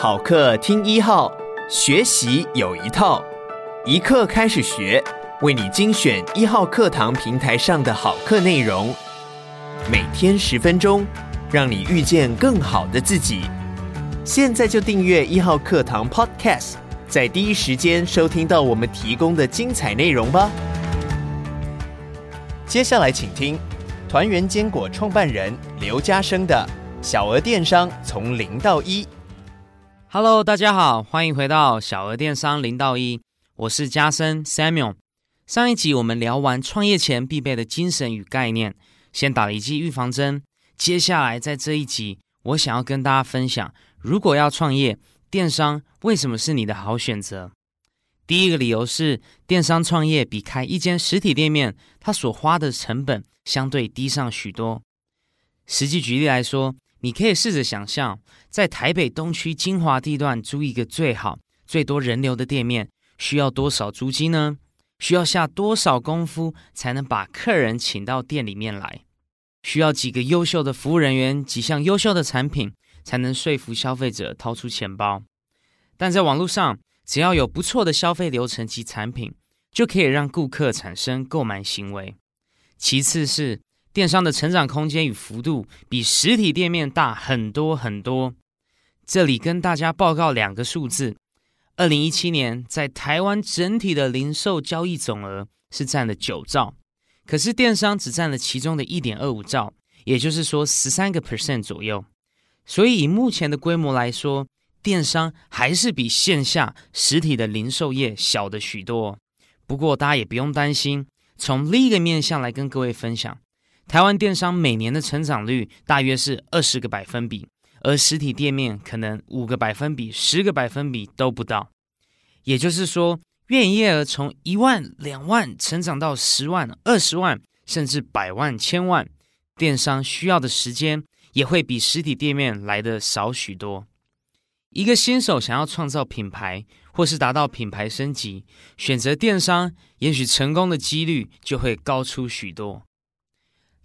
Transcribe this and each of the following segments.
好课听一号，学习有一套，一课开始学，为你精选一号课堂平台上的好课内容，每天十分钟，让你遇见更好的自己。现在就订阅一号课堂 Podcast，在第一时间收听到我们提供的精彩内容吧。接下来请听团圆坚果创办人刘家生的。小额电商从零到一。Hello，大家好，欢迎回到小额电商零到一。我是家声 Samuel。上一集我们聊完创业前必备的精神与概念，先打了一剂预防针。接下来在这一集，我想要跟大家分享，如果要创业，电商为什么是你的好选择？第一个理由是，电商创业比开一间实体店面，它所花的成本相对低上许多。实际举例来说，你可以试着想象，在台北东区精华地段租一个最好、最多人流的店面，需要多少租金呢？需要下多少功夫才能把客人请到店里面来？需要几个优秀的服务人员、几项优秀的产品，才能说服消费者掏出钱包？但在网络上，只要有不错的消费流程及产品，就可以让顾客产生购买行为。其次是。电商的成长空间与幅度比实体店面大很多很多。这里跟大家报告两个数字：二零一七年在台湾整体的零售交易总额是占了九兆，可是电商只占了其中的一点二五兆，也就是说十三个 percent 左右。所以以目前的规模来说，电商还是比线下实体的零售业小的许多。不过大家也不用担心，从另一个面向来跟各位分享。台湾电商每年的成长率大约是二十个百分比，而实体店面可能五个百分比、十个百分比都不到。也就是说，月营业额从一万、两万成长到十万、二十万，甚至百万、千万，电商需要的时间也会比实体店面来的少许多。一个新手想要创造品牌，或是达到品牌升级，选择电商，也许成功的几率就会高出许多。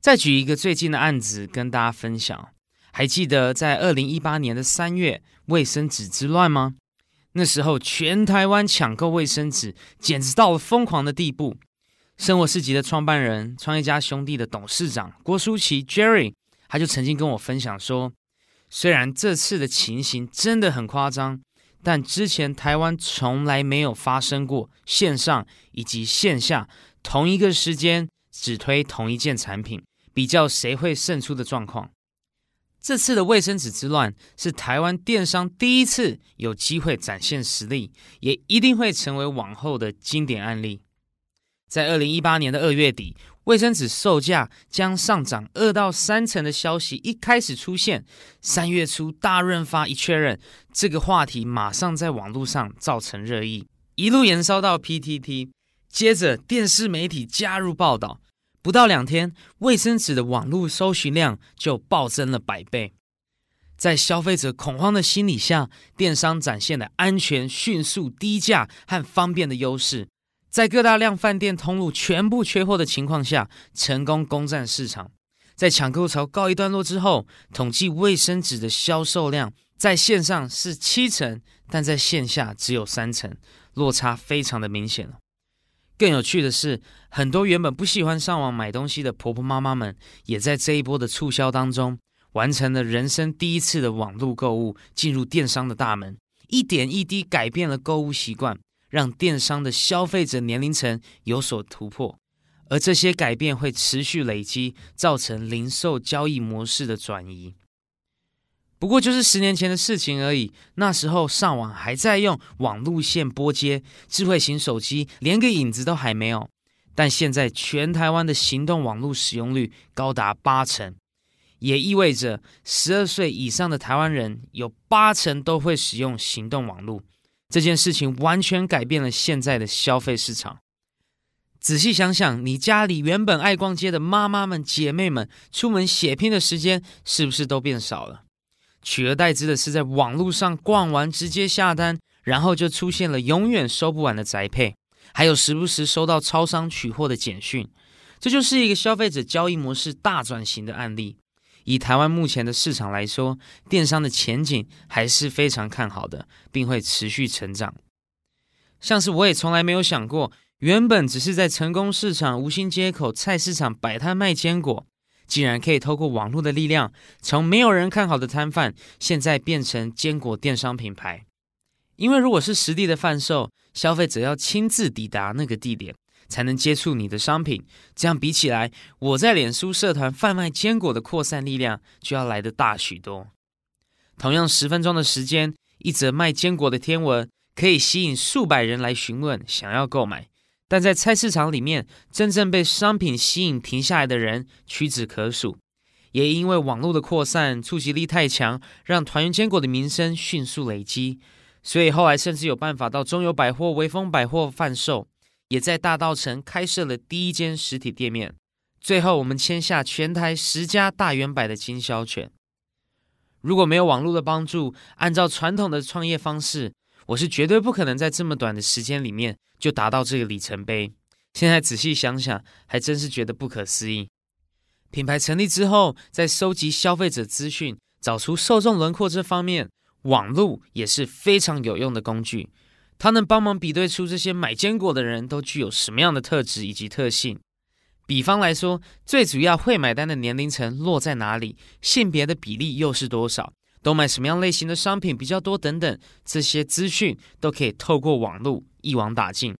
再举一个最近的案子跟大家分享，还记得在二零一八年的三月卫生纸之乱吗？那时候全台湾抢购卫生纸，简直到了疯狂的地步。生活市集的创办人、创业家兄弟的董事长郭书奇 Jerry，他就曾经跟我分享说，虽然这次的情形真的很夸张，但之前台湾从来没有发生过线上以及线下同一个时间只推同一件产品。比较谁会胜出的状况。这次的卫生纸之乱是台湾电商第一次有机会展现实力，也一定会成为往后的经典案例。在二零一八年的二月底，卫生纸售价将上涨二到三成的消息一开始出现，三月初大润发一确认，这个话题马上在网络上造成热议，一路延烧到 PTT，接着电视媒体加入报道。不到两天，卫生纸的网络搜寻量就暴增了百倍。在消费者恐慌的心理下，电商展现了安全、迅速、低价和方便的优势。在各大量饭店通路全部缺货的情况下，成功攻占市场。在抢购潮告一段落之后，统计卫生纸的销售量在线上是七成，但在线下只有三成，落差非常的明显了。更有趣的是，很多原本不喜欢上网买东西的婆婆妈妈们，也在这一波的促销当中，完成了人生第一次的网络购物，进入电商的大门，一点一滴改变了购物习惯，让电商的消费者年龄层有所突破，而这些改变会持续累积，造成零售交易模式的转移。不过就是十年前的事情而已，那时候上网还在用网路线拨接，智慧型手机连个影子都还没有。但现在全台湾的行动网络使用率高达八成，也意味着十二岁以上的台湾人有八成都会使用行动网络。这件事情完全改变了现在的消费市场。仔细想想，你家里原本爱逛街的妈妈们、姐妹们，出门血拼的时间是不是都变少了？取而代之的是，在网络上逛完直接下单，然后就出现了永远收不完的宅配，还有时不时收到超商取货的简讯。这就是一个消费者交易模式大转型的案例。以台湾目前的市场来说，电商的前景还是非常看好的，并会持续成长。像是我也从来没有想过，原本只是在成功市场、五星街口菜市场摆摊卖坚果，竟然可以透过网络的力量，从没有人看好的摊贩，现在变成坚果电商品牌。因为如果是实地的贩售，消费者要亲自抵达那个地点。才能接触你的商品，这样比起来，我在脸书社团贩卖坚果的扩散力量就要来得大许多。同样十分钟的时间，一则卖坚果的天文可以吸引数百人来询问，想要购买。但在菜市场里面，真正被商品吸引停下来的人屈指可数。也因为网络的扩散，触及力太强，让团圆坚果的名声迅速累积，所以后来甚至有办法到中友百货、威风百货贩售。也在大道城开设了第一间实体店面。最后，我们签下全台十家大圆百的经销权。如果没有网络的帮助，按照传统的创业方式，我是绝对不可能在这么短的时间里面就达到这个里程碑。现在仔细想想，还真是觉得不可思议。品牌成立之后，在收集消费者资讯、找出受众轮廓这方面，网络也是非常有用的工具。它能帮忙比对出这些买坚果的人都具有什么样的特质以及特性。比方来说，最主要会买单的年龄层落在哪里，性别的比例又是多少，都买什么样类型的商品比较多等等，这些资讯都可以透过网络一网打尽。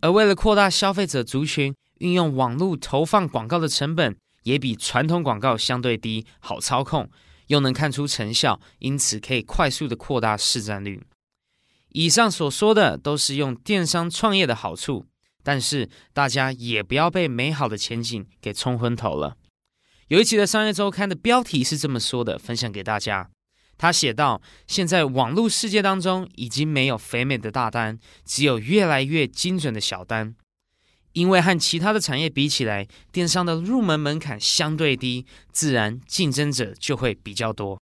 而为了扩大消费者族群，运用网络投放广告的成本也比传统广告相对低，好操控，又能看出成效，因此可以快速的扩大市占率。以上所说的都是用电商创业的好处，但是大家也不要被美好的前景给冲昏头了。有一期的商业周刊的标题是这么说的，分享给大家。他写道：现在网络世界当中已经没有肥美的大单，只有越来越精准的小单。因为和其他的产业比起来，电商的入门门槛相对低，自然竞争者就会比较多。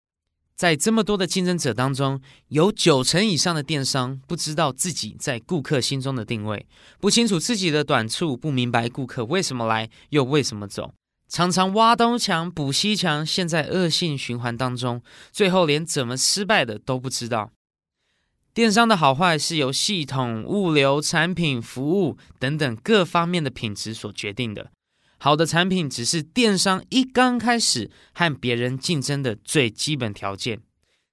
在这么多的竞争者当中，有九成以上的电商不知道自己在顾客心中的定位，不清楚自己的短处，不明白顾客为什么来又为什么走，常常挖东墙补西墙，陷在恶性循环当中，最后连怎么失败的都不知道。电商的好坏是由系统、物流、产品、服务等等各方面的品质所决定的。好的产品只是电商一刚开始和别人竞争的最基本条件，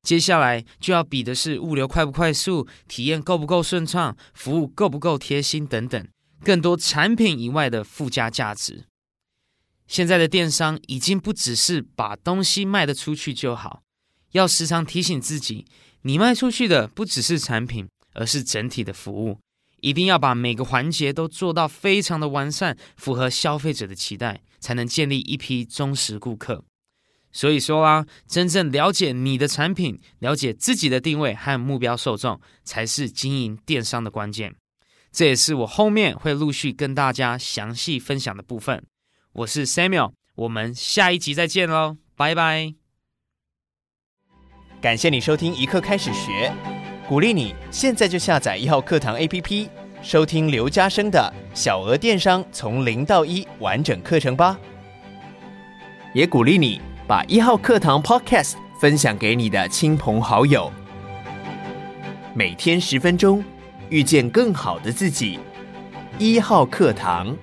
接下来就要比的是物流快不快速、体验够不够顺畅、服务够不够贴心等等，更多产品以外的附加价值。现在的电商已经不只是把东西卖得出去就好，要时常提醒自己，你卖出去的不只是产品，而是整体的服务。一定要把每个环节都做到非常的完善，符合消费者的期待，才能建立一批忠实顾客。所以说啊，真正了解你的产品，了解自己的定位和目标受众，才是经营电商的关键。这也是我后面会陆续跟大家详细分享的部分。我是 Samuel，我们下一集再见喽，拜拜。感谢你收听一课开始学。鼓励你现在就下载一号课堂 APP，收听刘家生的小额电商从零到一完整课程吧。也鼓励你把一号课堂 Podcast 分享给你的亲朋好友。每天十分钟，遇见更好的自己。一号课堂。